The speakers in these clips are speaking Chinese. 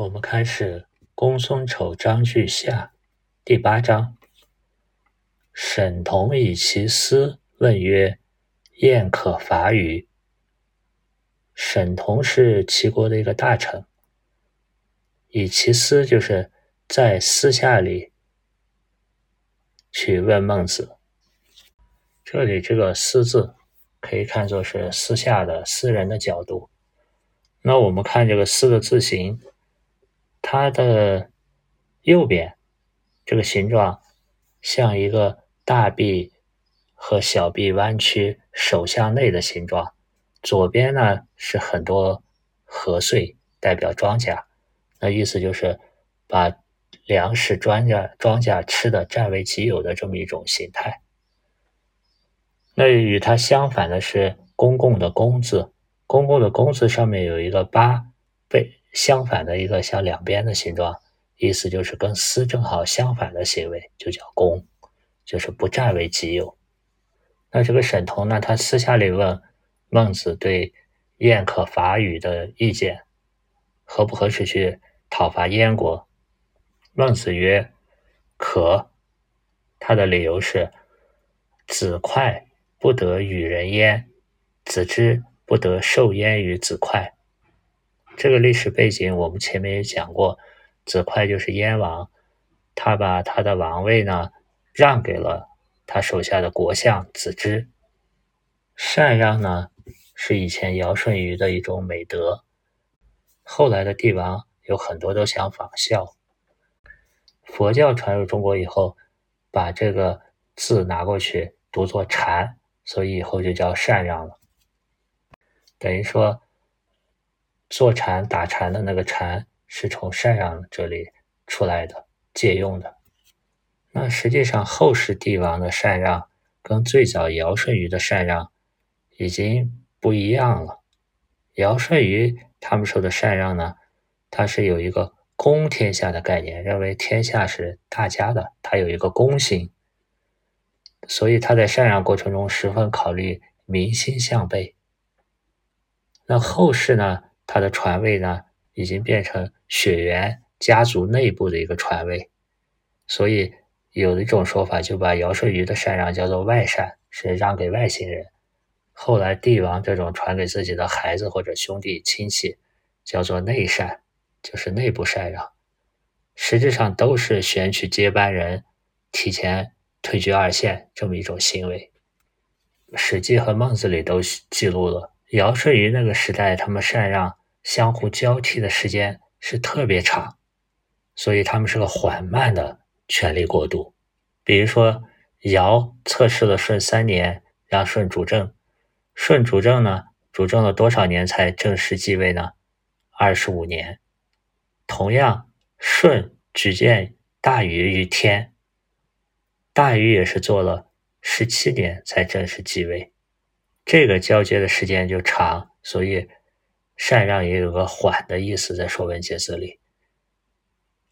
我们开始《公孙丑章句下》第八章。沈同以其私问曰：“晏可伐与？”沈同是齐国的一个大臣，以其私就是在私下里去问孟子。这里这个“私”字可以看作是私下的私人的角度。那我们看这个“私”的字形。它的右边这个形状像一个大臂和小臂弯曲、手向内的形状。左边呢是很多禾穗，代表庄稼。那意思就是把粮食、庄稼、庄稼吃的占为己有的这么一种形态。那与它相反的是“公共”的“公”字，“公共”的“公”字上面有一个八倍。相反的一个像两边的形状，意思就是跟私正好相反的行为，就叫公，就是不占为己有。那这个沈同呢，他私下里问孟子对燕可伐羽的意见，合不合适去讨伐燕国？孟子曰：可。他的理由是：子快不得与人焉，子之不得受焉于子快。这个历史背景我们前面也讲过，子快就是燕王，他把他的王位呢让给了他手下的国相子之。禅让呢是以前尧舜禹的一种美德，后来的帝王有很多都想仿效。佛教传入中国以后，把这个字拿过去读作禅，所以以后就叫禅让了，等于说。坐禅打禅的那个禅是从禅让这里出来的，借用的。那实际上后世帝王的禅让跟最早尧舜禹的禅让已经不一样了。尧舜禹他们说的禅让呢，它是有一个公天下的概念，认为天下是大家的，它有一个公心，所以他在禅让过程中十分考虑民心向背。那后世呢？他的传位呢，已经变成血缘家族内部的一个传位，所以有一种说法就把尧舜禹的禅让叫做外禅，是让给外星人。后来帝王这种传给自己的孩子或者兄弟亲戚，叫做内禅，就是内部禅让。实质上都是选取接班人，提前退居二线这么一种行为。《史记》和《孟子》里都记录了尧舜禹那个时代，他们禅让。相互交替的时间是特别长，所以他们是个缓慢的权力过渡。比如说，尧测试了舜三年，让舜主政。舜主政呢，主政了多少年才正式继位呢？二十五年。同样，舜举荐大禹于天，大禹也是做了十七年才正式继位。这个交接的时间就长，所以。禅让也有个缓的意思，在《说文解字》里。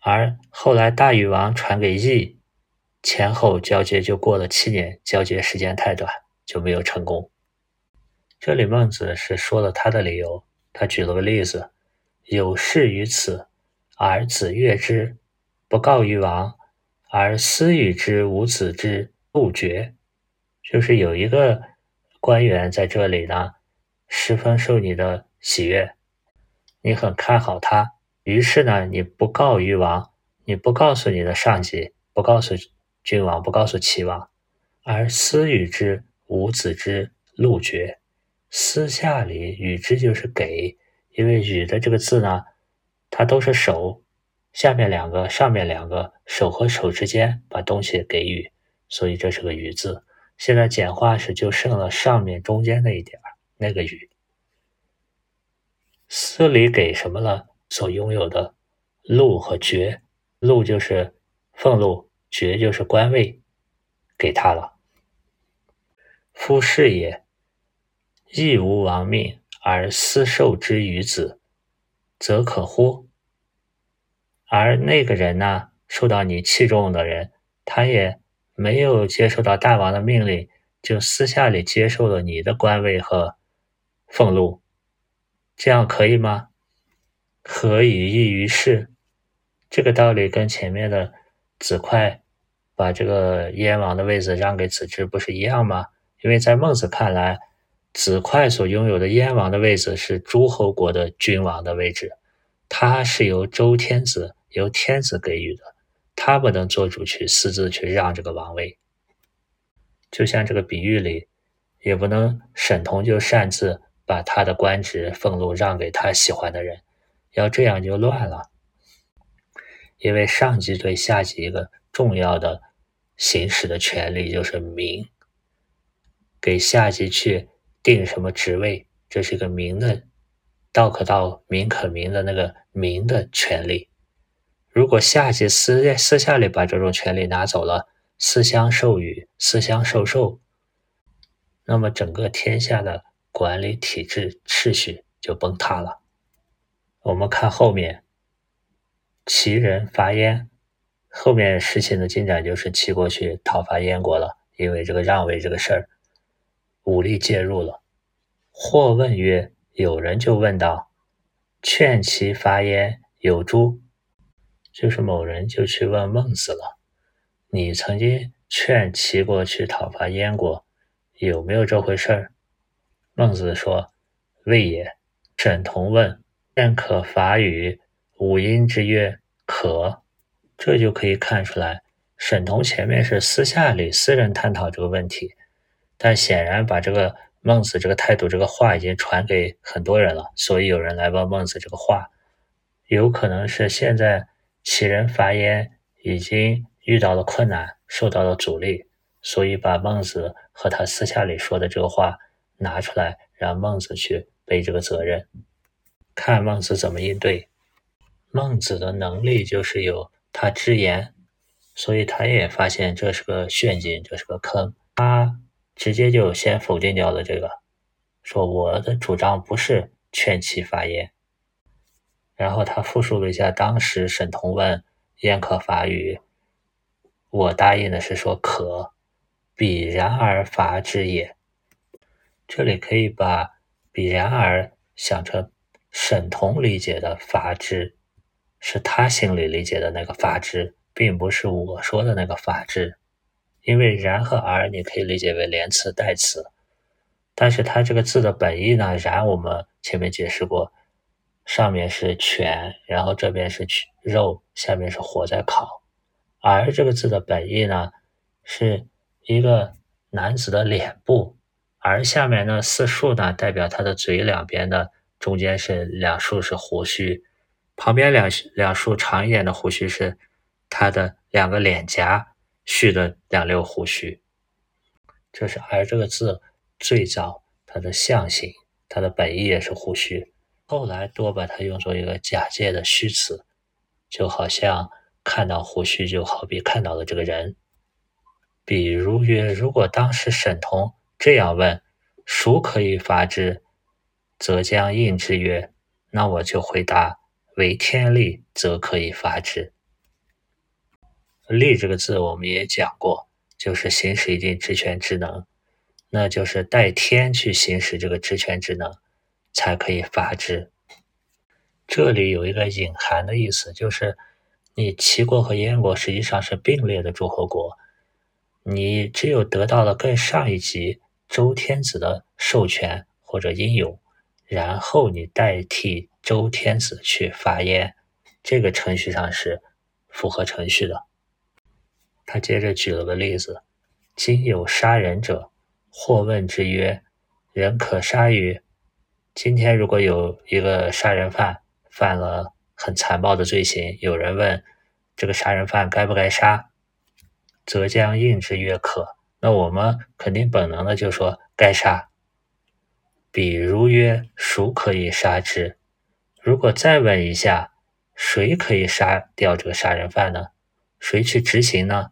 而后来大禹王传给羿，前后交接就过了七年，交接时间太短，就没有成功。这里孟子是说了他的理由，他举了个例子：有事于此，而子悦之，不告于王，而私与之无子之不绝。就是有一个官员在这里呢，十分受你的。喜悦，你很看好他，于是呢，你不告于王，你不告诉你的上级，不告诉君王，不告诉齐王，而私与之，无子之路绝。私下里与之就是给，因为与的这个字呢，它都是手，下面两个，上面两个，手和手之间把东西给予，所以这是个与字。现在简化时就剩了上面中间那一点那个与。私里给什么了？所拥有的禄和爵，禄就是俸禄，爵就是官位，给他了。夫士也，亦无亡命而私受之于子，则可乎？而那个人呢，受到你器重的人，他也没有接受到大王的命令，就私下里接受了你的官位和俸禄。这样可以吗？何以异于事？这个道理跟前面的子块把这个燕王的位置让给子之不是一样吗？因为在孟子看来，子块所拥有的燕王的位置是诸侯国的君王的位置，他是由周天子由天子给予的，他不能做主去私自去让这个王位。就像这个比喻里，也不能沈同就擅自把他的官职俸禄让给他喜欢的人，要这样就乱了。因为上级对下级一个重要的行使的权利就是名，给下级去定什么职位，这是一个名的道可道，名可名的那个名的权利。如果下级私私下里把这种权利拿走了，私相授予、私相授受，那么整个天下的管理体制秩序就崩塌了。我们看后面。齐人伐燕，后面事情的进展就是齐国去讨伐燕国了。因为这个让位这个事儿，武力介入了。或问曰：“有人就问道，劝其伐燕有诸？”就是某人就去问孟子了：“你曾经劝齐国去讨伐燕国，有没有这回事儿？”孟子说：“未也。”沈同问：“便可伐与？”五音之曰可，这就可以看出来，沈同前面是私下里私人探讨这个问题，但显然把这个孟子这个态度这个话已经传给很多人了，所以有人来问孟子这个话，有可能是现在其人伐燕已经遇到了困难，受到了阻力，所以把孟子和他私下里说的这个话拿出来，让孟子去背这个责任，看孟子怎么应对。孟子的能力就是有他直言，所以他也发现这是个陷阱，这是个坑，他直接就先否定掉了这个，说我的主张不是劝其发言。然后他复述了一下当时沈同问燕可伐与，我答应的是说可，必然而伐之也。这里可以把比然而想成沈同理解的法治。是他心里理解的那个法治，并不是我说的那个法治。因为然和而你可以理解为连词代词，但是它这个字的本意呢，然我们前面解释过，上面是犬，然后这边是肉，下面是火在烤。而这个字的本意呢，是一个男子的脸部，而下面呢四竖呢代表他的嘴两边的中间是两竖是胡须。旁边两两竖长一点的胡须是他的两个脸颊蓄的两溜胡须，这是“而”这个字最早它的象形，它的本意也是胡须，后来多把它用作一个假借的虚词，就好像看到胡须就好比看到了这个人。比如曰：如果当时沈同这样问，孰可以伐之？则将应之曰：那我就回答。为天力，则可以发之。力这个字我们也讲过，就是行使一定职权职能，那就是代天去行使这个职权职能，才可以发之。这里有一个隐含的意思，就是你齐国和燕国实际上是并列的诸侯国，你只有得到了更上一级周天子的授权或者应有，然后你代替。周天子去发言，这个程序上是符合程序的。他接着举了个例子：今有杀人者，或问之曰：“人可杀于？”今天如果有一个杀人犯犯了很残暴的罪行，有人问这个杀人犯该不该杀，则将应之曰：“可。”那我们肯定本能的就说该杀。比如曰：“孰可以杀之？”如果再问一下，谁可以杀掉这个杀人犯呢？谁去执行呢？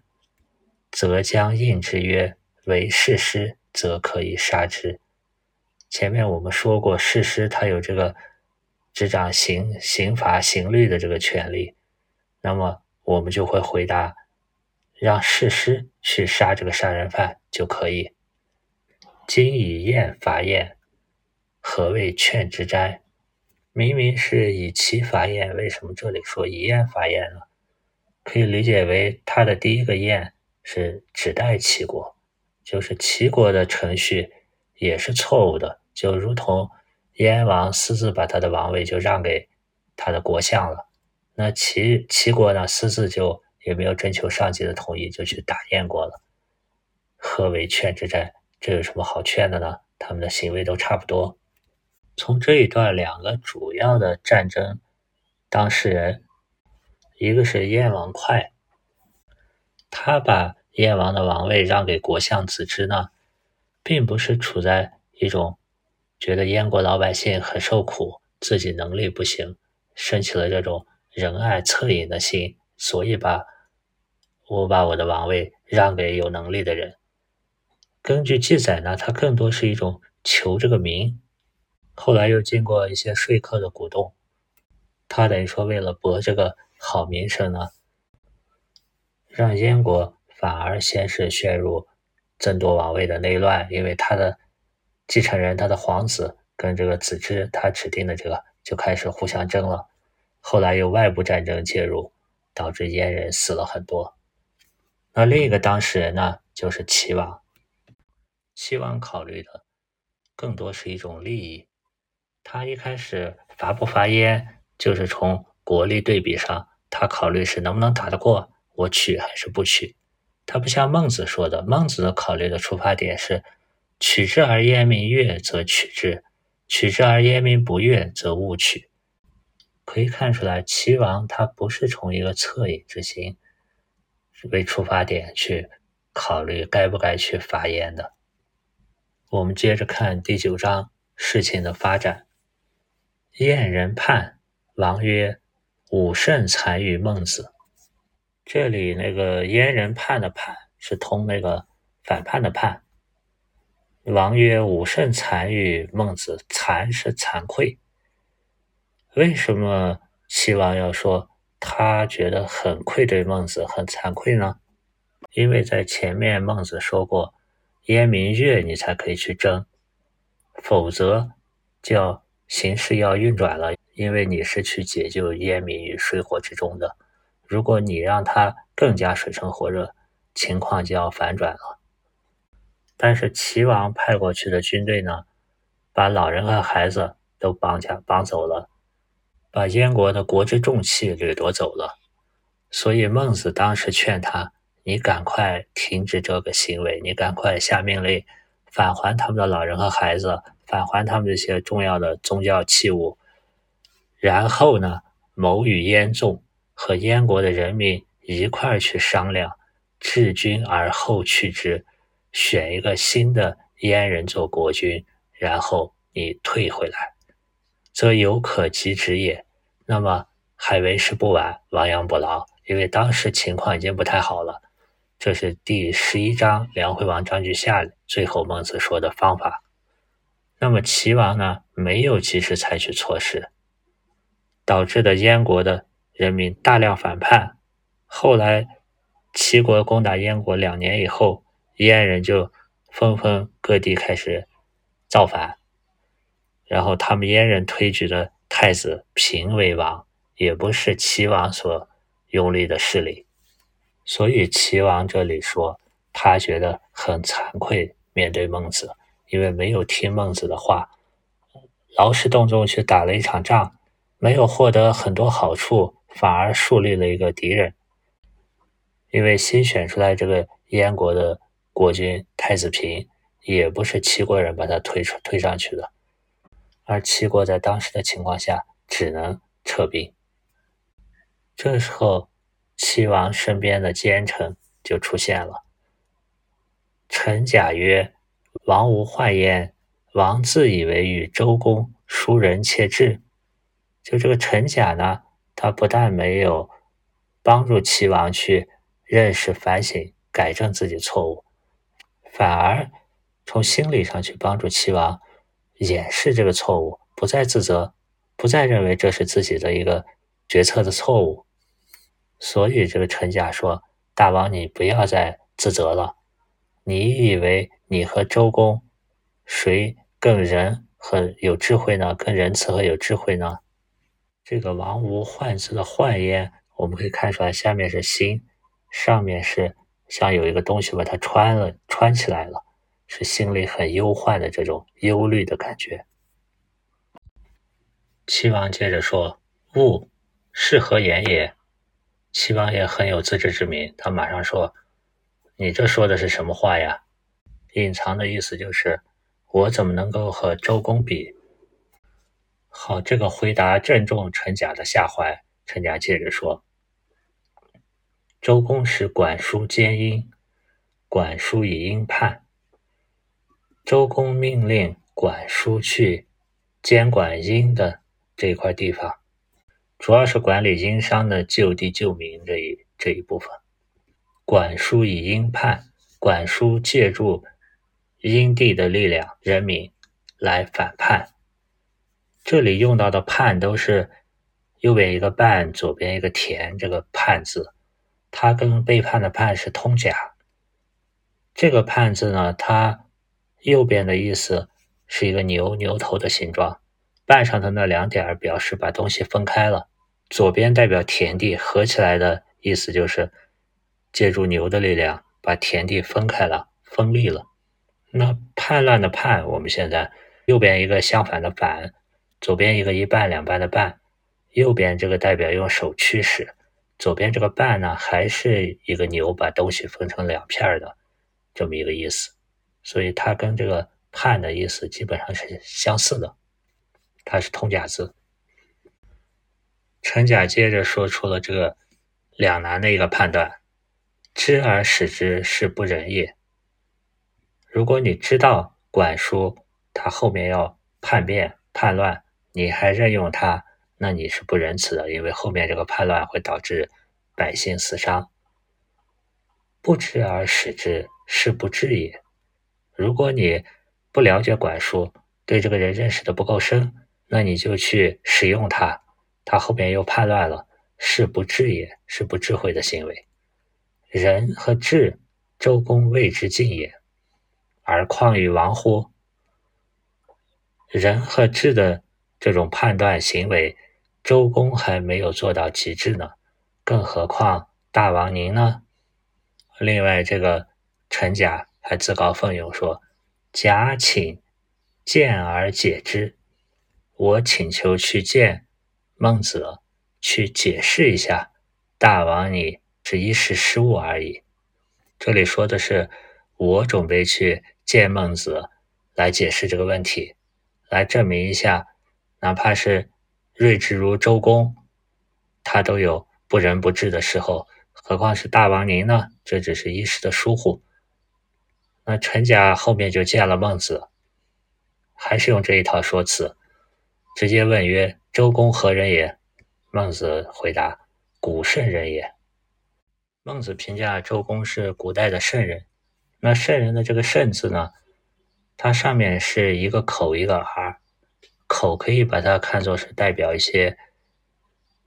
则将应之曰：为士师，则可以杀之。前面我们说过，士师他有这个执掌刑刑罚刑律的这个权利，那么我们就会回答，让士师去杀这个杀人犯就可以。今以燕伐燕，何谓劝之哉？明明是以齐伐燕，为什么这里说以燕伐燕呢？可以理解为他的第一个燕是指代齐国，就是齐国的程序也是错误的，就如同燕王私自把他的王位就让给他的国相了。那齐齐国呢，私自就也没有征求上级的同意，就去打燕国了。何为劝之战？这有什么好劝的呢？他们的行为都差不多。从这一段，两个主要的战争当事人。一个是燕王哙，他把燕王的王位让给国相子之呢，并不是处在一种觉得燕国老百姓很受苦，自己能力不行，生起了这种仁爱恻隐的心，所以把我把我的王位让给有能力的人。根据记载呢，他更多是一种求这个名，后来又经过一些说客的鼓动，他等于说为了博这个。好名声呢，让燕国反而先是陷入争夺王位的内乱，因为他的继承人，他的皇子跟这个子之他指定的这个就开始互相争了。后来有外部战争介入，导致燕人死了很多。那另一个当事人呢，就是齐王。齐王考虑的更多是一种利益，他一开始伐不伐燕，就是从。国力对比上，他考虑是能不能打得过我取还是不取。他不像孟子说的，孟子的考虑的出发点是取之而燕民悦，则取之；取之而燕民不悦，则勿取。可以看出来，齐王他不是从一个恻隐之心为出发点去考虑该不该去发言的。我们接着看第九章事情的发展。燕人叛，王曰。武圣残于孟子，这里那个燕人叛的叛是通那个反叛的叛。王曰：“武圣残于孟子，惭是惭愧。为什么齐王要说他觉得很愧对孟子，很惭愧呢？因为在前面孟子说过，烟民悦你才可以去争，否则叫形势要运转了。”因为你是去解救烟民于水火之中的，如果你让他更加水深火热，情况就要反转了。但是齐王派过去的军队呢，把老人和孩子都绑架绑走了，把燕国的国之重器掠夺走了。所以孟子当时劝他：“你赶快停止这个行为，你赶快下命令返还他们的老人和孩子，返还他们这些重要的宗教器物。”然后呢，谋与燕众和燕国的人民一块儿去商量，治君而后去之，选一个新的燕人做国君，然后你退回来，则有可及之也。那么还为时不晚，亡羊补牢，因为当时情况已经不太好了。这是第十一章梁惠王章句下最后孟子说的方法。那么齐王呢，没有及时采取措施。导致的燕国的人民大量反叛，后来齐国攻打燕国两年以后，燕人就纷纷各地开始造反，然后他们燕人推举的太子平为王，也不是齐王所拥立的势力，所以齐王这里说他觉得很惭愧，面对孟子，因为没有听孟子的话，劳师动众去打了一场仗。没有获得很多好处，反而树立了一个敌人。因为新选出来这个燕国的国君太子平，也不是齐国人把他推出推上去的，而齐国在当时的情况下只能撤兵。这时候，齐王身边的奸臣就出现了。臣甲曰：“王无患焉，王自以为与周公叔人妾至。”就这个陈甲呢，他不但没有帮助齐王去认识、反省、改正自己错误，反而从心理上去帮助齐王掩饰这个错误，不再自责，不再认为这是自己的一个决策的错误。所以这个陈甲说：“大王，你不要再自责了。你以为你和周公谁更仁和有智慧呢？更仁慈和有智慧呢？”这个王无患字的患焉，我们可以看出来，下面是心，上面是像有一个东西把它穿了，穿起来了，是心里很忧患的这种忧虑的感觉。齐王接着说：“勿，是何言也？”齐王也很有自知之明，他马上说：“你这说的是什么话呀？”隐藏的意思就是，我怎么能够和周公比？好，这个回答正中陈甲的下怀。陈甲接着说：“周公使管叔监音，管叔以音判。周公命令管叔去监管殷的。”这一块地方，主要是管理殷商的就地救民这一这一部分。管叔以殷叛，管叔借助殷地的力量、人民来反叛。这里用到的“叛”都是右边一个“半”，左边一个“田”，这个“叛”字，它跟背叛的“叛”是通假。这个“叛”字呢，它右边的意思是一个牛牛头的形状。半上的那两点表示把东西分开了，左边代表田地，合起来的意思就是借助牛的力量把田地分开了，分立了。那叛乱的叛，我们现在右边一个相反的反，左边一个一半两半的半，右边这个代表用手驱使，左边这个半呢还是一个牛把东西分成两片的这么一个意思，所以它跟这个叛的意思基本上是相似的。它是通假字。陈甲接着说出了这个两难的一个判断：知而使之，是不仁也。如果你知道管叔他后面要叛变叛乱，你还任用他，那你是不仁慈的，因为后面这个叛乱会导致百姓死伤。不知而使之，是不智也。如果你不了解管叔，对这个人认识的不够深。那你就去使用它，他后面又叛乱了，是不智也，是不智慧的行为。仁和智，周公谓之尽也，而况于王乎？仁和智的这种判断行为，周公还没有做到极致呢，更何况大王您呢？另外，这个陈甲还自告奋勇说：“假请见而解之。”我请求去见孟子，去解释一下，大王你是一时失误而已。这里说的是我准备去见孟子，来解释这个问题，来证明一下，哪怕是睿智如周公，他都有不仁不智的时候，何况是大王您呢？这只是一时的疏忽。那陈家后面就见了孟子，还是用这一套说辞。直接问曰：“周公何人也？”孟子回答：“古圣人也。”孟子评价周公是古代的圣人。那圣人的这个“圣”字呢？它上面是一个口一个耳，口可以把它看作是代表一些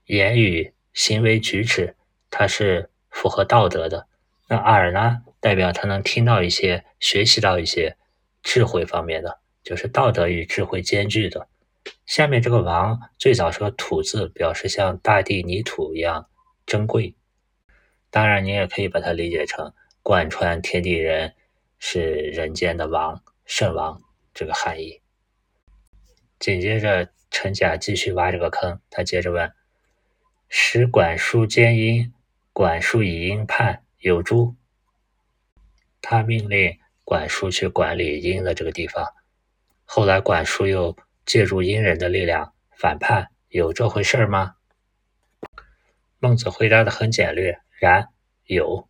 言语、行为举止，它是符合道德的。那耳呢，代表他能听到一些、学习到一些智慧方面的，就是道德与智慧兼具的。下面这个王最早是个土字，表示像大地泥土一样珍贵。当然，你也可以把它理解成贯穿天地人，是人间的王、圣王这个含义。紧接着，陈甲继续挖这个坑，他接着问：“使管叔兼音，管叔以音判有诸？”他命令管叔去管理音的这个地方，后来管叔又。借助阴人的力量反叛，有这回事吗？孟子回答的很简略，然有。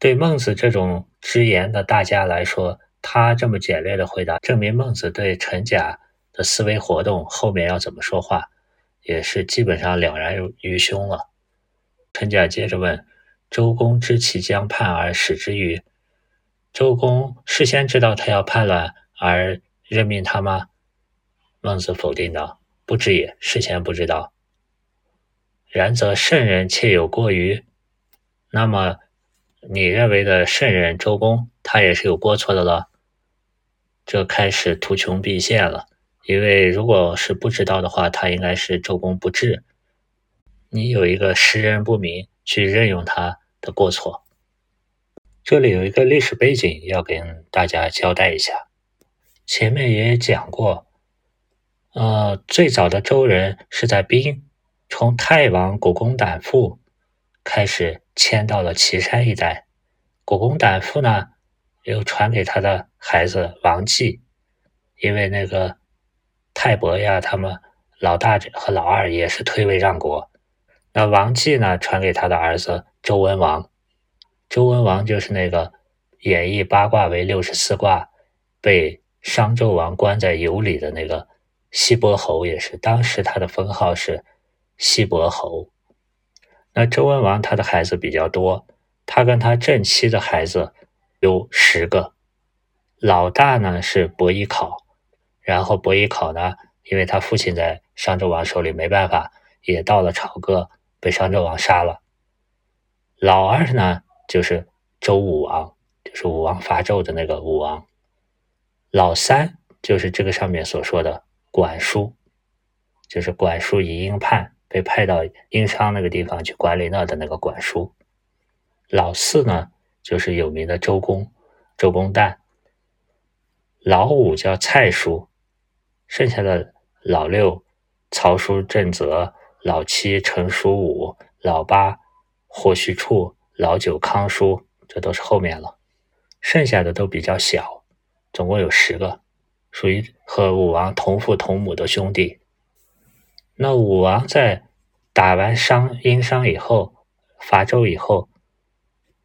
对孟子这种直言的大家来说，他这么简略的回答，证明孟子对陈甲的思维活动后面要怎么说话，也是基本上了然于胸了。陈甲接着问：“周公知其将叛而使之于？周公事先知道他要叛乱而任命他吗？”孟子否定道：“不知也，事先不知道。然则圣人且有过于？那么你认为的圣人周公，他也是有过错的了？这开始图穷匕现了，因为如果是不知道的话，他应该是周公不治。你有一个识人不明去任用他的过错。这里有一个历史背景要跟大家交代一下。前面也讲过，呃，最早的周人是在兵从太王古公胆父开始迁到了岐山一带。古公胆父呢，又传给他的孩子王继，因为那个泰伯呀，他们老大和老二也是退位让国。那王继呢，传给他的儿子周文王。周文王就是那个演绎八卦为六十四卦，被商纣王关在油里的那个西伯侯，也是当时他的封号是西伯侯。那周文王他的孩子比较多，他跟他正妻的孩子有十个。老大呢是伯邑考，然后伯邑考呢，因为他父亲在商纣王手里没办法，也到了朝歌，被商纣王杀了。老二呢？就是周武王，就是武王伐纣的那个武王。老三就是这个上面所说的管叔，就是管叔以婴叛被派到殷商那个地方去管理那的那个管叔。老四呢，就是有名的周公，周公旦。老五叫蔡叔，剩下的老六曹叔正则，老七陈叔武，老八霍胥处。老九康叔，这都是后面了，剩下的都比较小，总共有十个，属于和武王同父同母的兄弟。那武王在打完商殷商以后，伐纣以后，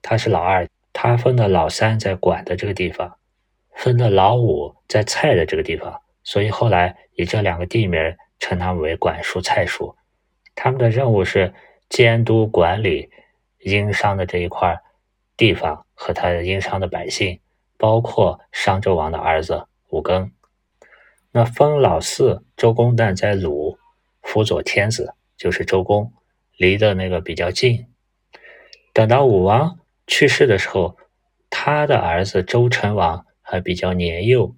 他是老二，他分的老三在管的这个地方，分的老五在蔡的这个地方，所以后来以这两个地名称他们为管叔、蔡叔。他们的任务是监督管理。殷商的这一块地方和他殷商的百姓，包括商纣王的儿子武庚，那封老四周公旦在鲁辅佐天子，就是周公，离的那个比较近。等到武王去世的时候，他的儿子周成王还比较年幼，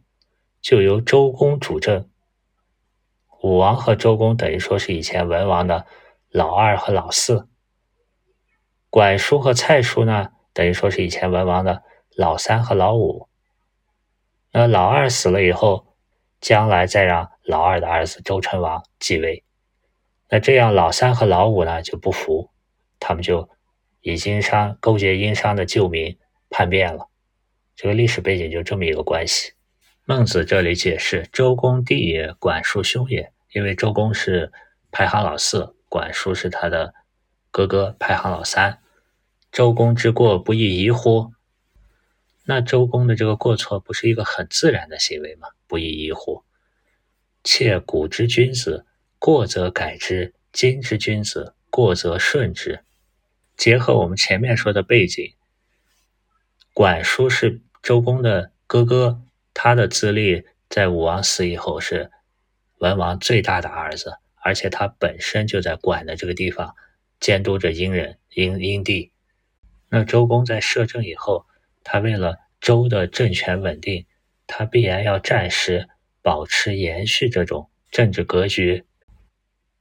就由周公主政。武王和周公等于说是以前文王的老二和老四。管叔和蔡叔呢，等于说是以前文王的老三和老五。那老二死了以后，将来再让老二的儿子周成王继位。那这样老三和老五呢就不服，他们就以殷商勾结殷商的旧民叛变了。这个历史背景就这么一个关系。孟子这里解释：周公弟也，管叔兄也。因为周公是排行老四，管叔是他的哥哥，排行老三。周公之过不亦宜乎？那周公的这个过错不是一个很自然的行为吗？不亦宜乎？且古之君子过则改之，今之君子过则顺之。结合我们前面说的背景，管叔是周公的哥哥，他的资历在武王死以后是文王最大的儿子，而且他本身就在管的这个地方监督着殷人、殷殷地。那周公在摄政以后，他为了周的政权稳定，他必然要暂时保持延续这种政治格局。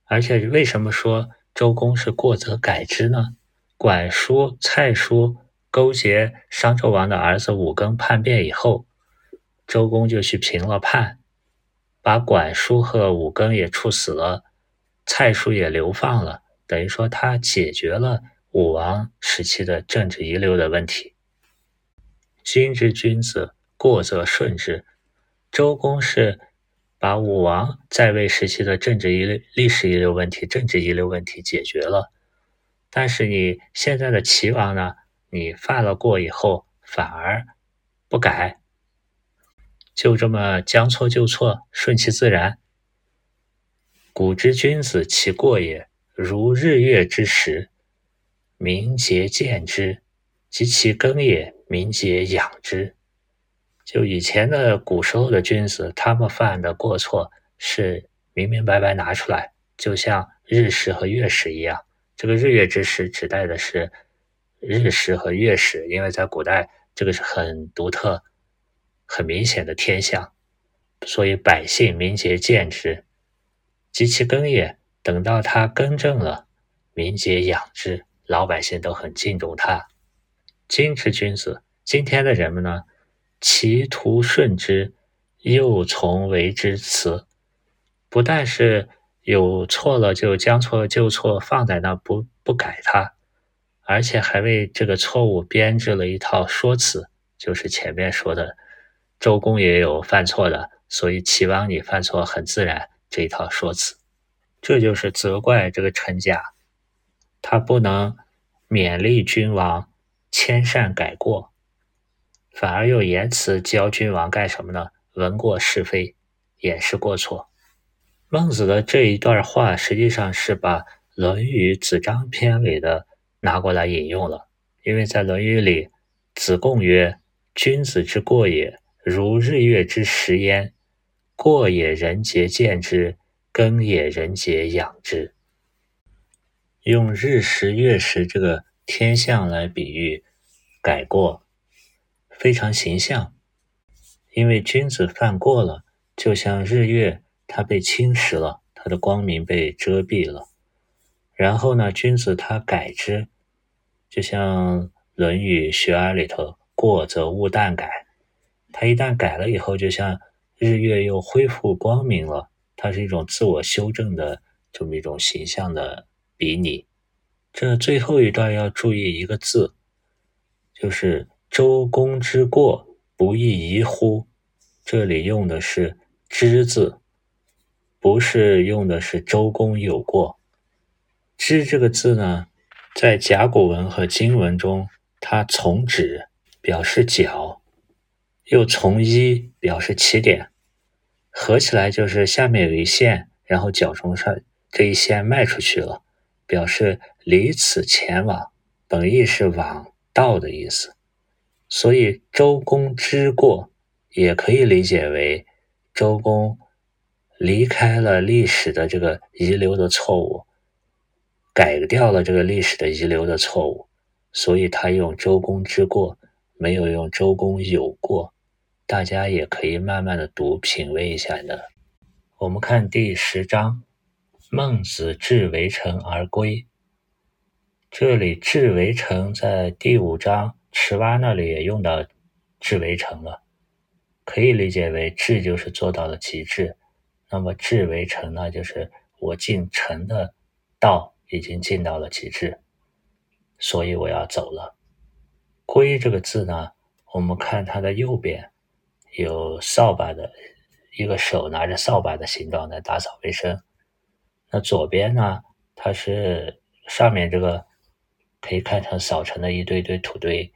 而且，为什么说周公是过则改之呢？管叔、蔡叔勾结商纣王的儿子武庚叛变以后，周公就去平了叛，把管叔和武庚也处死了，蔡叔也流放了，等于说他解决了。武王时期的政治遗留的问题。今之君子过则顺之。周公是把武王在位时期的政治遗留历史遗留问题、政治遗留问题解决了。但是你现在的齐王呢？你犯了过以后，反而不改，就这么将错就错，顺其自然。古之君子，其过也，如日月之时。民节见之，及其耕也；民节养之。就以前的古时候的君子，他们犯的过错是明明白白拿出来，就像日食和月食一样。这个日月之时指代的是日食和月食，因为在古代这个是很独特、很明显的天象，所以百姓民皆见之，及其耕也。等到他耕正了，民皆养之，老百姓都很敬重他。今之君子，今天的人们呢，其徒顺之，又从为之辞。不但是有错了就将错就错放在那不不改它，而且还为这个错误编制了一套说辞，就是前面说的，周公也有犯错的，所以齐王你犯错很自然这一套说辞，这就是责怪这个臣家，他不能勉励君王。迁善改过，反而用言辞教君王干什么呢？闻过是非，掩饰过错。孟子的这一段话，实际上是把《论语·子张篇》里的拿过来引用了。因为在《论语》里，子贡曰：“君子之过也，如日月之食焉。过也，人皆见之；耕也，人皆养之。”用日食、月食这个。天象来比喻改过，非常形象。因为君子犯过了，就像日月，它被侵蚀了，它的光明被遮蔽了。然后呢，君子他改之，就像《论语·学而》里头“过则勿惮改”，它一旦改了以后，就像日月又恢复光明了。它是一种自我修正的这么一种形象的比拟。这最后一段要注意一个字，就是“周公之过，不亦宜乎”。这里用的是“之”字，不是用的是周公有过。“之”这个字呢，在甲骨文和金文中，它从“止”表示脚，又从“一”表示起点，合起来就是下面有一线，然后脚从上这一线迈出去了。表示离此前往，本意是往道的意思，所以周公之过也可以理解为周公离开了历史的这个遗留的错误，改掉了这个历史的遗留的错误，所以他用周公之过，没有用周公有过。大家也可以慢慢的读，品味一下呢。我们看第十章。孟子至围城而归。这里“至围城”在第五章池蛙那里也用到“至围城”了，可以理解为“至”就是做到了极致。那么“至围城”呢，就是我进城的道已经进到了极致，所以我要走了。“归”这个字呢，我们看它的右边有扫把的一个手拿着扫把的形状在打扫卫生。那左边呢？它是上面这个可以看成扫成的一堆堆土堆，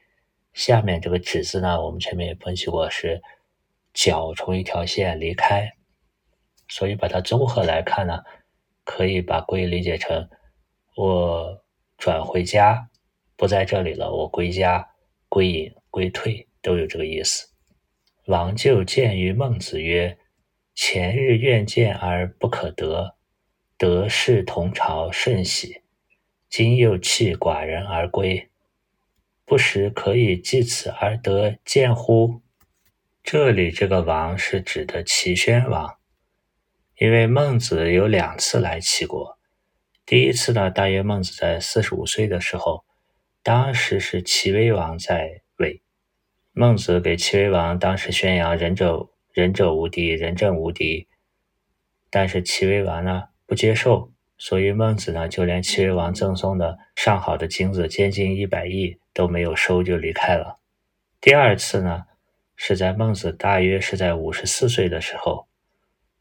下面这个“止”字呢，我们前面也分析过，是脚从一条线离开，所以把它综合来看呢，可以把“归”理解成我转回家，不在这里了，我归家、归隐、归退都有这个意思。王就见于孟子曰：“前日愿见而不可得。”得士同朝甚喜，今又弃寡人而归，不时可以继此而得见乎？这里这个王是指的齐宣王，因为孟子有两次来齐国，第一次呢，大约孟子在四十五岁的时候，当时是齐威王在位，孟子给齐威王当时宣扬仁者仁者无敌，仁政无敌，但是齐威王呢？不接受，所以孟子呢，就连齐威王赠送的上好的金子，接近一百亿都没有收，就离开了。第二次呢，是在孟子大约是在五十四岁的时候，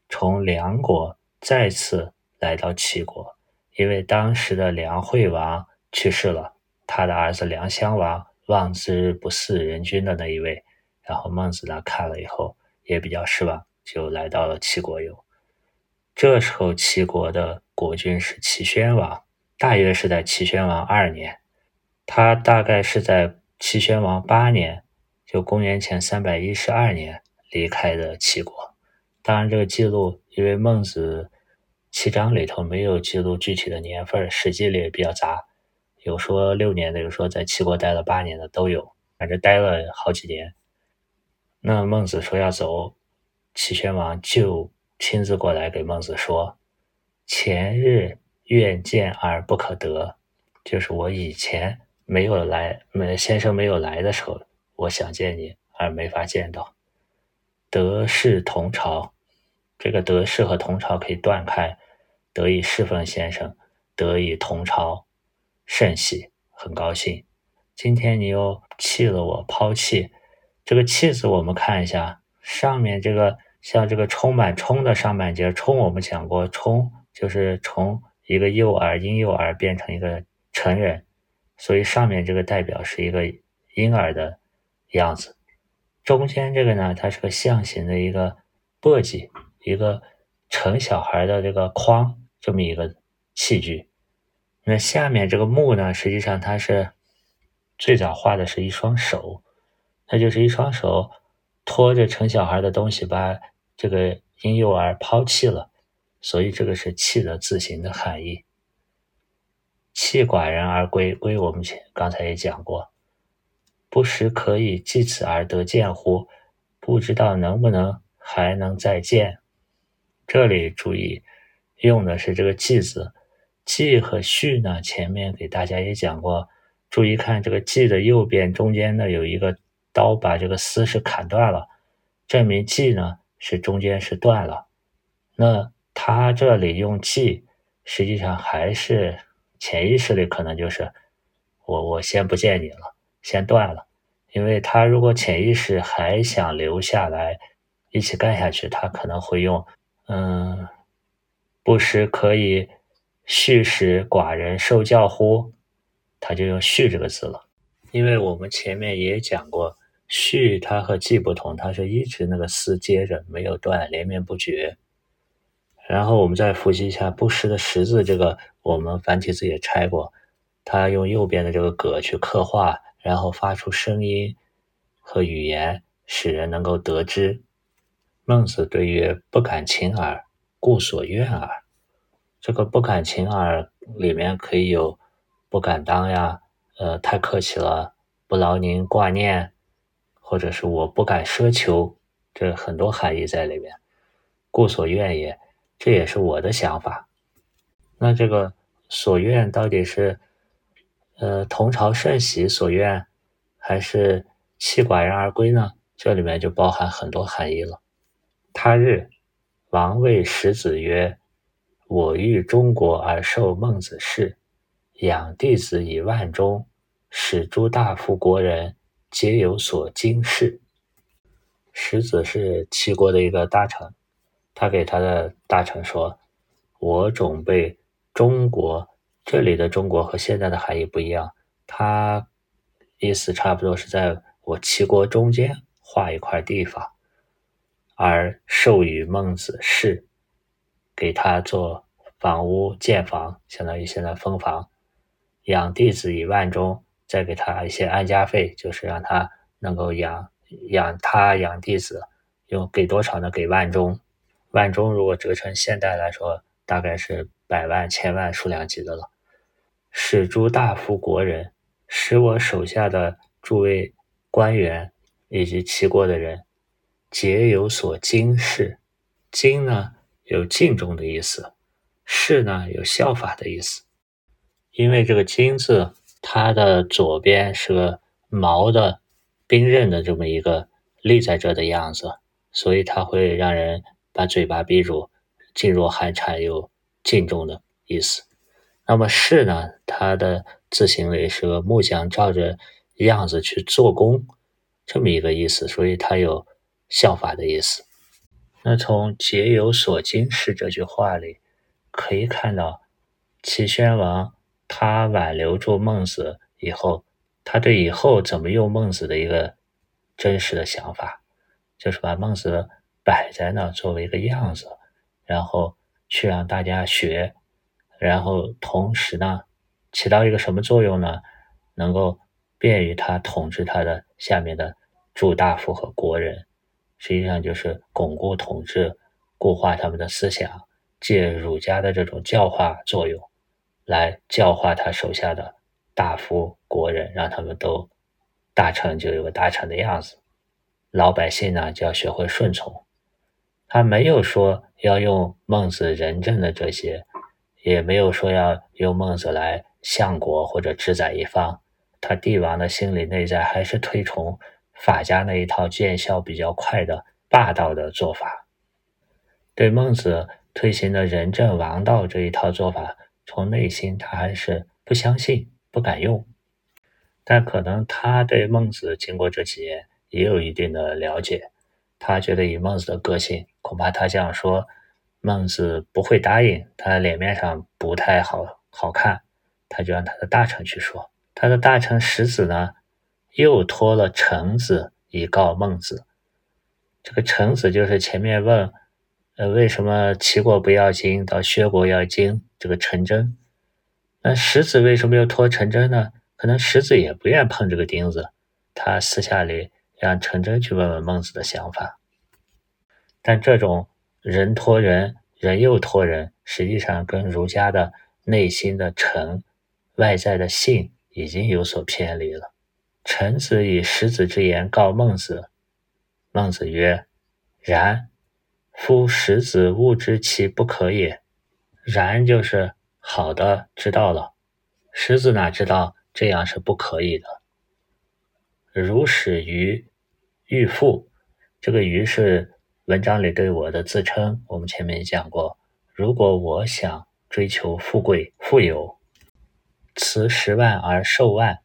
从梁国再次来到齐国，因为当时的梁惠王去世了，他的儿子梁襄王望之不似人君的那一位，然后孟子呢看了以后也比较失望，就来到了齐国游。这时候，齐国的国君是齐宣王，大约是在齐宣王二年，他大概是在齐宣王八年，就公元前三百一十二年离开的齐国。当然，这个记录因为孟子七章里头没有记录具体的年份，史记里也比较杂，有说六年的，有说在齐国待了八年的都有，反正待了好几年。那孟子说要走。齐宣王就亲自过来给孟子说：“前日愿见而不可得，就是我以前没有来，没先生没有来的时候，我想见你而没法见到。得是同朝，这个得是和同朝可以断开，得以侍奉先生，得以同朝，甚喜，很高兴。今天你又弃了我，抛弃这个弃字，我们看一下上面这个。”像这个充满充的上半截，充我们讲过，充就是从一个幼儿婴幼儿变成一个成人，所以上面这个代表是一个婴儿的样子。中间这个呢，它是个象形的一个簸箕，一个盛小孩的这个筐，这么一个器具。那下面这个木呢，实际上它是最早画的是一双手，那就是一双手。拖着成小孩的东西，把这个婴幼儿抛弃了，所以这个是弃的字形的含义。弃寡人而归，归我们前刚才也讲过，不时可以即此而得见乎？不知道能不能还能再见？这里注意用的是这个“继”字，“继”和“续”呢，前面给大家也讲过。注意看这个“继”的右边中间呢有一个。刀把这个丝是砍断了，证明系呢是中间是断了。那他这里用记，实际上还是潜意识里可能就是我我先不见你了，先断了。因为他如果潜意识还想留下来一起干下去，他可能会用嗯，不时可以续使寡人受教乎？他就用续这个字了。因为我们前面也讲过。续它和记不同，它是一直那个丝接着没有断，连绵不绝。然后我们再复习一下不识的识字，这个我们繁体字也拆过，它用右边的这个葛去刻画，然后发出声音和语言，使人能够得知。孟子对曰：“不敢情耳，故所愿耳。”这个“不敢请耳”里面可以有不敢当呀，呃，太客气了，不劳您挂念。或者是我不敢奢求，这很多含义在里面。故所愿也，这也是我的想法。那这个所愿到底是，呃，同朝甚喜所愿，还是弃寡人而归呢？这里面就包含很多含义了。他日，王谓使子曰：“我欲中国而受孟子事，养弟子以万钟，使诸大夫国人。”皆有所惊事。石子是齐国的一个大臣，他给他的大臣说：“我准备中国，这里的中国和现在的含义不一样，他意思差不多是在我齐国中间画一块地方，而授予孟子室，给他做房屋建房，相当于现在封房，养弟子以万钟。”再给他一些安家费，就是让他能够养养他养弟子，用给多少呢？给万钟，万钟如果折成现代来说，大概是百万、千万数量级的了。使诸大夫国人，使我手下的诸位官员以及齐国的人，皆有所惊视。惊呢，有敬重的意思；士呢，有效法的意思。因为这个金字。它的左边是个毛的兵刃的这么一个立在这的样子，所以它会让人把嘴巴闭住，噤若寒蝉，有敬重的意思。那么士呢，它的字形里是个木匠照着样子去做工，这么一个意思，所以它有效法的意思。那从“节有所惊事”这句话里可以看到，齐宣王。他挽留住孟子以后，他对以后怎么用孟子的一个真实的想法，就是把孟子摆在那作为一个样子，然后去让大家学，然后同时呢，起到一个什么作用呢？能够便于他统治他的下面的诸大夫和国人，实际上就是巩固统治、固化他们的思想，借儒家的这种教化作用。来教化他手下的大夫国人，让他们都大臣就有个大臣的样子，老百姓呢就要学会顺从。他没有说要用孟子仁政的这些，也没有说要用孟子来相国或者治宰一方。他帝王的心理内在还是推崇法家那一套见效比较快的霸道的做法，对孟子推行的仁政王道这一套做法，从内心他还是不相信、不敢用。但可能他对孟子经过这几年也有一定的了解，他觉得以孟子的个性，恐怕他这样说，孟子不会答应，他脸面上不太好好看，他就让他的大臣去说。他的大臣石子呢，又托了臣子以告孟子。这个臣子就是前面问，呃，为什么齐国不要金，到薛国要金？这个陈真。那石子为什么要托陈真呢？可能石子也不愿碰这个钉子，他私下里让陈真去问问孟子的想法。但这种人托人，人又托人，实际上跟儒家的内心的诚、外在的信。已经有所偏离了。臣子以十子之言告孟子，孟子曰：“然，夫十子悟之其不可也。然就是好的，知道了。十子哪知道这样是不可以的？如使于欲富，这个于是文章里对我的自称。我们前面讲过，如果我想追求富贵、富有。”辞十万而受万，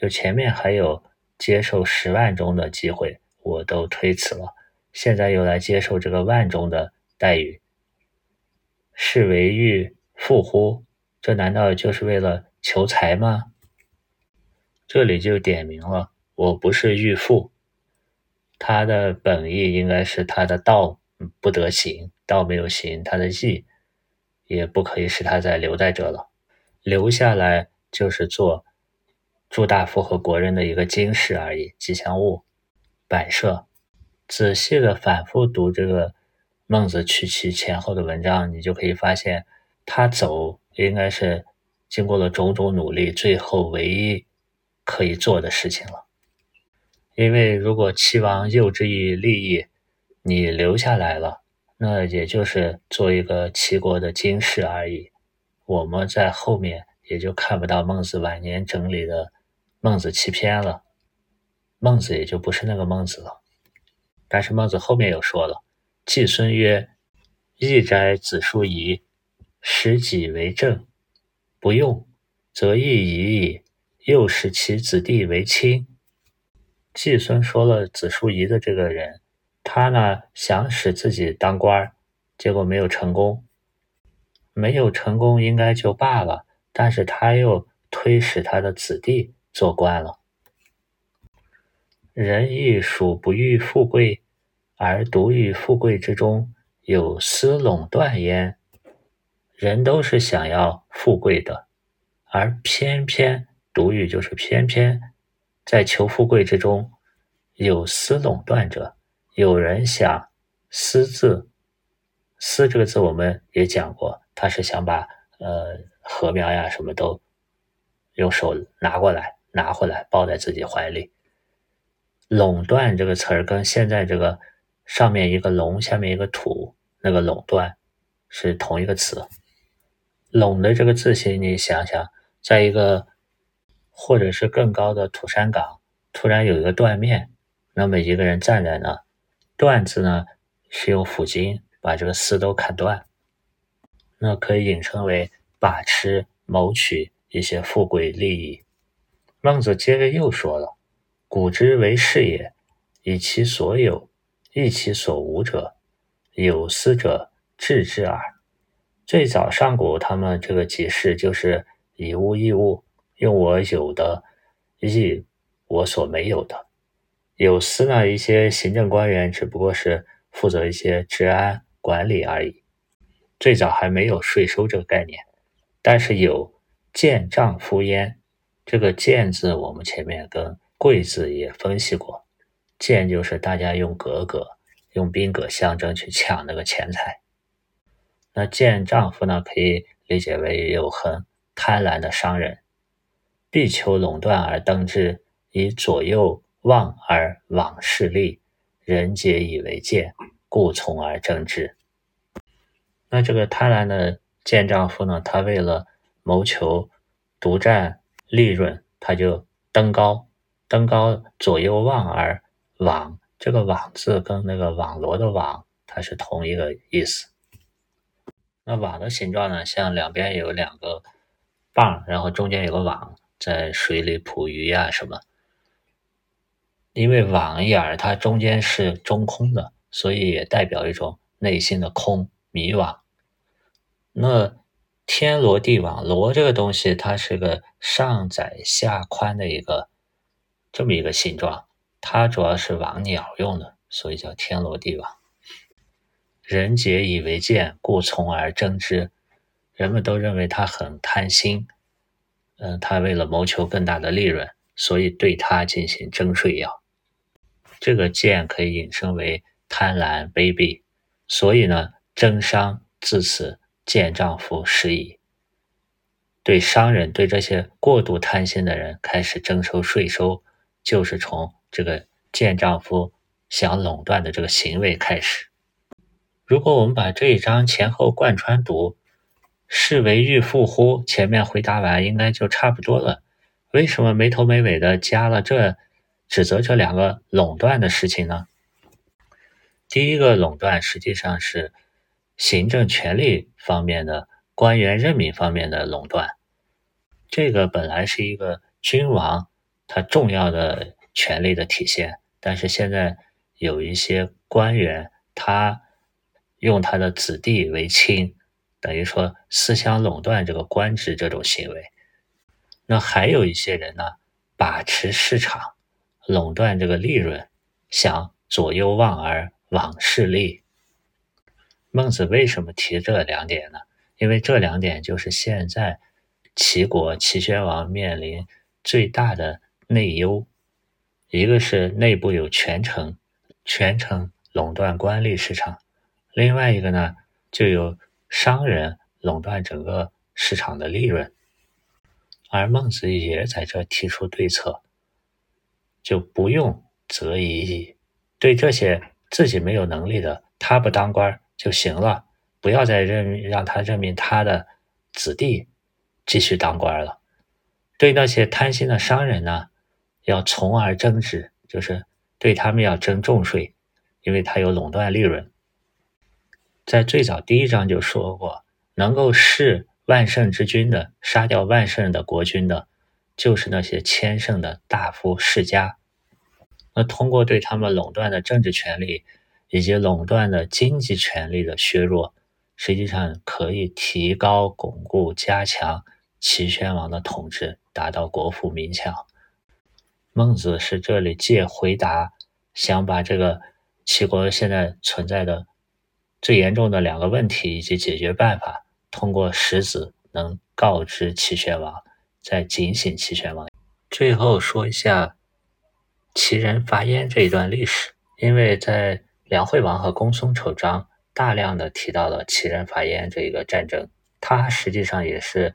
就前面还有接受十万中的机会，我都推辞了，现在又来接受这个万中的待遇，是为欲富乎？这难道就是为了求财吗？这里就点明了，我不是欲富，他的本意应该是他的道不得行，道没有行，他的义也不可以使他再留在这了，留下来。就是做朱大夫和国人的一个经饰而已，吉祥物摆设。仔细的反复读这个孟子去其前后的文章，你就可以发现，他走应该是经过了种种努力，最后唯一可以做的事情了。因为如果齐王诱之以利益，你留下来了，那也就是做一个齐国的经饰而已。我们在后面。也就看不到孟子晚年整理的《孟子欺骗》了，孟子也就不是那个孟子了。但是孟子后面又说了：“季孙曰：‘义哉子叔仪，使己为政，不用，则义已矣。又使其子弟为亲。’”季孙说了子叔仪的这个人，他呢想使自己当官，结果没有成功，没有成功应该就罢了。但是他又推使他的子弟做官了。人亦属不欲富贵，而独于富贵之中有私垄断焉。人都是想要富贵的，而偏偏独欲就是偏偏在求富贵之中有私垄断者。有人想私自，私这个字我们也讲过，他是想把呃。禾苗呀，什么都用手拿过来，拿回来抱在自己怀里。垄断这个词儿跟现在这个上面一个龙，下面一个土，那个垄断是同一个词。垄的这个字形，你想想，在一个或者是更高的土山岗，突然有一个断面，那么一个人站在那，断字呢是用斧筋把这个丝都砍断，那可以引申为。把持谋取一些富贵利益。孟子接着又说了：“古之为事也，以其所有，易其所无者，有思者治之耳。”最早上古他们这个解释就是以物易物，用我有的易我所没有的。有司呢，一些行政官员只不过是负责一些治安管理而已。最早还没有税收这个概念。但是有见账夫焉，这个见字我们前面跟贵字也分析过，见就是大家用格格、用兵格相争去抢那个钱财。那见丈夫呢，可以理解为有很贪婪的商人，必求垄断而登之，以左右望而往势利，人皆以为见。故从而争之。那这个贪婪的贱丈夫呢，他为了谋求独占利润，他就登高，登高左右望而网。这个网字跟那个网罗的网，它是同一个意思。那网的形状呢，像两边有两个棒，然后中间有个网，在水里捕鱼呀什么。因为网眼儿它中间是中空的，所以也代表一种内心的空迷惘。那天罗地网，罗这个东西它是个上窄下宽的一个这么一个形状，它主要是网鸟用的，所以叫天罗地网。人皆以为贱，故从而争之。人们都认为他很贪心，嗯，他为了谋求更大的利润，所以对他进行征税要。这个贱可以引申为贪婪、卑鄙，所以呢，征商自此贱丈夫失矣。对商人、对这些过度贪心的人开始征收税收，就是从这个贱丈夫想垄断的这个行为开始。如果我们把这一章前后贯穿读，是为欲富乎？前面回答完应该就差不多了。为什么没头没尾的加了这？指责这两个垄断的事情呢？第一个垄断实际上是行政权力方面的官员任命方面的垄断，这个本来是一个君王他重要的权力的体现，但是现在有一些官员他用他的子弟为亲，等于说私相垄断这个官职这种行为。那还有一些人呢，把持市场。垄断这个利润，想左右望而罔势利。孟子为什么提这两点呢？因为这两点就是现在齐国齐宣王面临最大的内忧，一个是内部有权臣，权臣垄断官吏市场；另外一个呢，就有商人垄断整个市场的利润。而孟子也在这提出对策。就不用择一义，对这些自己没有能力的，他不当官儿就行了，不要再任让他任命他的子弟继续当官了。对那些贪心的商人呢，要从而征之，就是对他们要征重税，因为他有垄断利润。在最早第一章就说过，能够弑万圣之君的，杀掉万圣的国君的。就是那些谦圣的大夫世家，那通过对他们垄断的政治权利以及垄断的经济权利的削弱，实际上可以提高、巩固、加强齐宣王的统治，达到国富民强。孟子是这里借回答，想把这个齐国现在存在的最严重的两个问题以及解决办法，通过石子能告知齐宣王。在警醒齐宣王。最后说一下齐人伐燕这一段历史，因为在梁惠王和公孙丑章大量的提到了齐人伐燕这一个战争，它实际上也是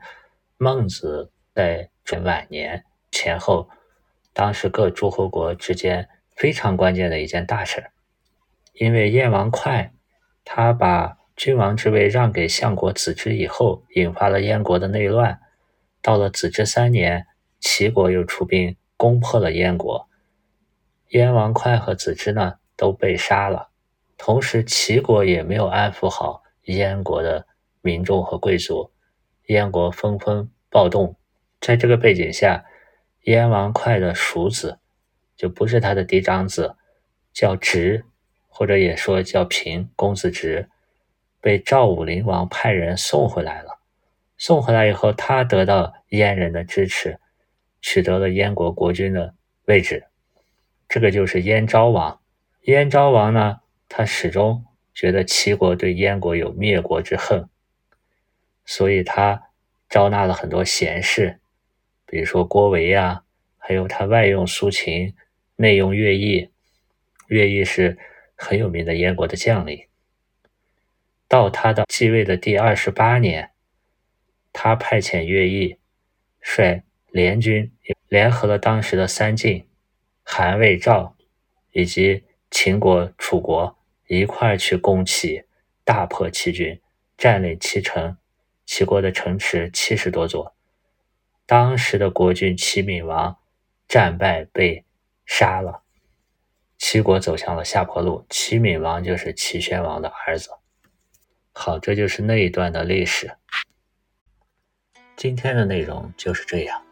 孟子在准晚年前后，当时各诸侯国之间非常关键的一件大事因为燕王哙他把君王之位让给相国子之以后，引发了燕国的内乱。到了子之三年，齐国又出兵攻破了燕国，燕王哙和子之呢都被杀了。同时，齐国也没有安抚好燕国的民众和贵族，燕国纷纷暴动。在这个背景下，燕王哙的庶子，就不是他的嫡长子，叫直，或者也说叫平，公子直，被赵武灵王派人送回来了。送回来以后，他得到燕人的支持，取得了燕国国君的位置。这个就是燕昭王。燕昭王呢，他始终觉得齐国对燕国有灭国之恨，所以他招纳了很多贤士，比如说郭维呀，还有他外用苏秦，内用乐毅。乐毅是很有名的燕国的将领。到他的继位的第二十八年。他派遣乐毅率联军，联合了当时的三晋、韩、魏、赵以及秦国、楚国，一块儿去攻齐，大破齐军，占领齐城，齐国的城池七十多座。当时的国君齐闵王战败被杀了，齐国走向了下坡路。齐闵王就是齐宣王的儿子。好，这就是那一段的历史。今天的内容就是这样。